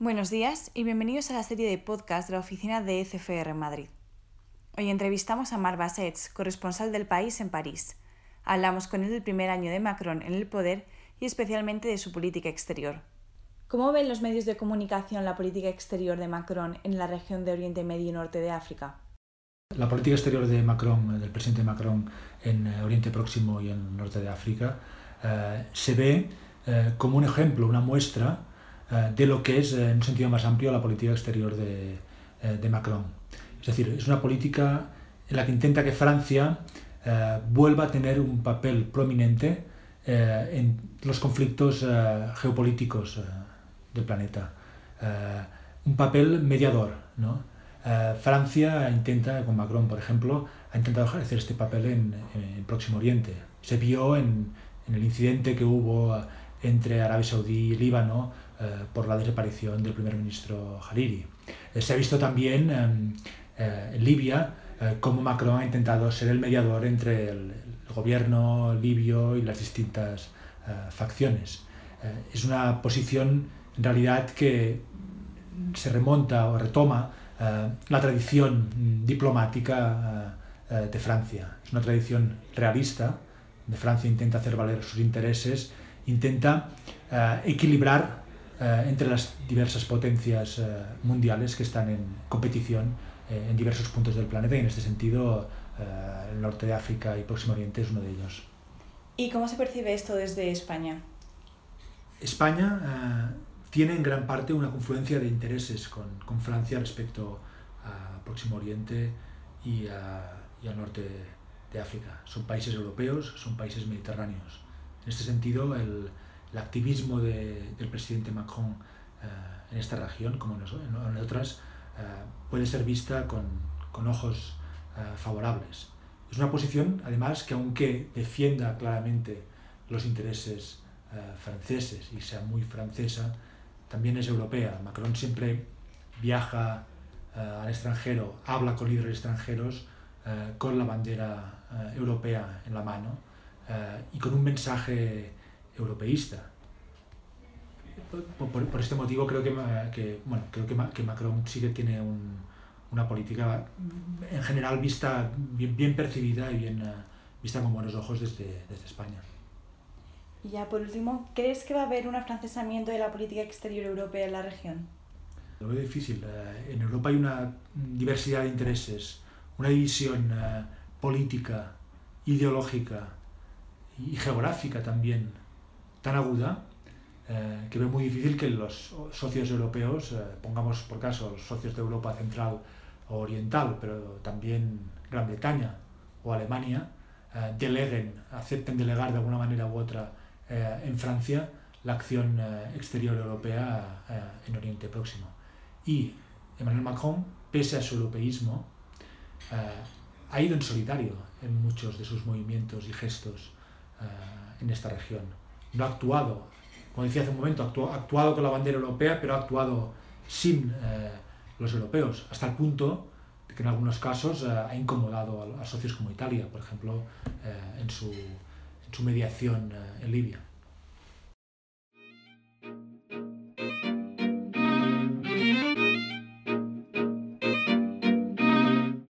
Buenos días y bienvenidos a la serie de podcast de la oficina de ECFR en Madrid. Hoy entrevistamos a Mar Bassets, corresponsal del país en París. Hablamos con él del primer año de Macron en el poder y especialmente de su política exterior. ¿Cómo ven los medios de comunicación la política exterior de Macron en la región de Oriente Medio y Norte de África? La política exterior de Macron, del presidente Macron en eh, Oriente Próximo y en el norte de África, eh, se ve eh, como un ejemplo, una muestra eh, de lo que es, en un sentido más amplio, la política exterior de, eh, de, Macron. Es decir, es una política en la que intenta que Francia eh, vuelva a tener un papel prominente en los conflictos geopolíticos del planeta. un papel mediador. ¿no? Francia intenta, con Macron por ejemplo, ha intentado ejercer este papel en, en Próximo Oriente. Se vio en, en el incidente que hubo entre Arabia Saudí y Líbano eh, por la desaparición del primer ministro Hariri. Eh, se ha visto también em, eh, en Libia cómo Macron ha intentado ser el mediador entre el, gobierno libio y las distintas facciones. es una posición en realidad que se remonta o retoma la tradición diplomática de Francia. Es una tradición realista, de Francia intenta hacer valer sus intereses, intenta equilibrar eh, entre las diversas potencias eh, mundiales que están en competición eh, en diversos puntos del planeta y en este sentido el norte de África y Próximo Oriente es uno de ellos. ¿Y cómo se percibe esto desde España? España tiene en gran parte una confluencia de intereses con, con Francia respecto a Próximo Oriente y, a, y al norte de África. Son países europeos, son países mediterráneos. En este sentido, el, el activismo de, del presidente Macron eh, en esta región, como en, otras, eh, puede ser vista con, con ojos eh, favorables. Es una posición, además, que aunque defienda claramente los intereses franceses y sea muy francesa, también es europea. Macron siempre viaja al extranjero, habla con líderes extranjeros con la bandera europea en la mano y con un mensaje europeísta. Por, por, este motivo creo que, que bueno, creo que, que, Macron sí que tiene un, una política en general vista bien, bien percibida y bien uh, vista con buenos ojos desde, desde España. Y ya por último, ¿crees que va a haber un afrancesamiento de la política exterior europea en la región? Lo veo difícil. Uh, en Europa hay una diversidad de intereses, una división uh, política, ideológica y geográfica también tan aguda eh, que veo muy difícil que los socios europeos, eh, pongamos por caso los socios de Europa Central o Oriental, pero también Gran Bretaña o Alemania, eh, deleguen, acepten delegar de alguna manera u otra eh, en Francia la acción exterior europea en Oriente Próximo. Y Emmanuel Macron, pese a su europeísmo, ha ido en solitario en muchos de sus movimientos y gestos en esta región no ha actuado, como decía hace un momento, ha actuado con la bandera europea, pero ha actuado sin eh, los europeos, hasta el punto de que en algunos casos eh, ha incomodado a, a, socios como Italia, por ejemplo, eh, en, su, en su mediación en Libia.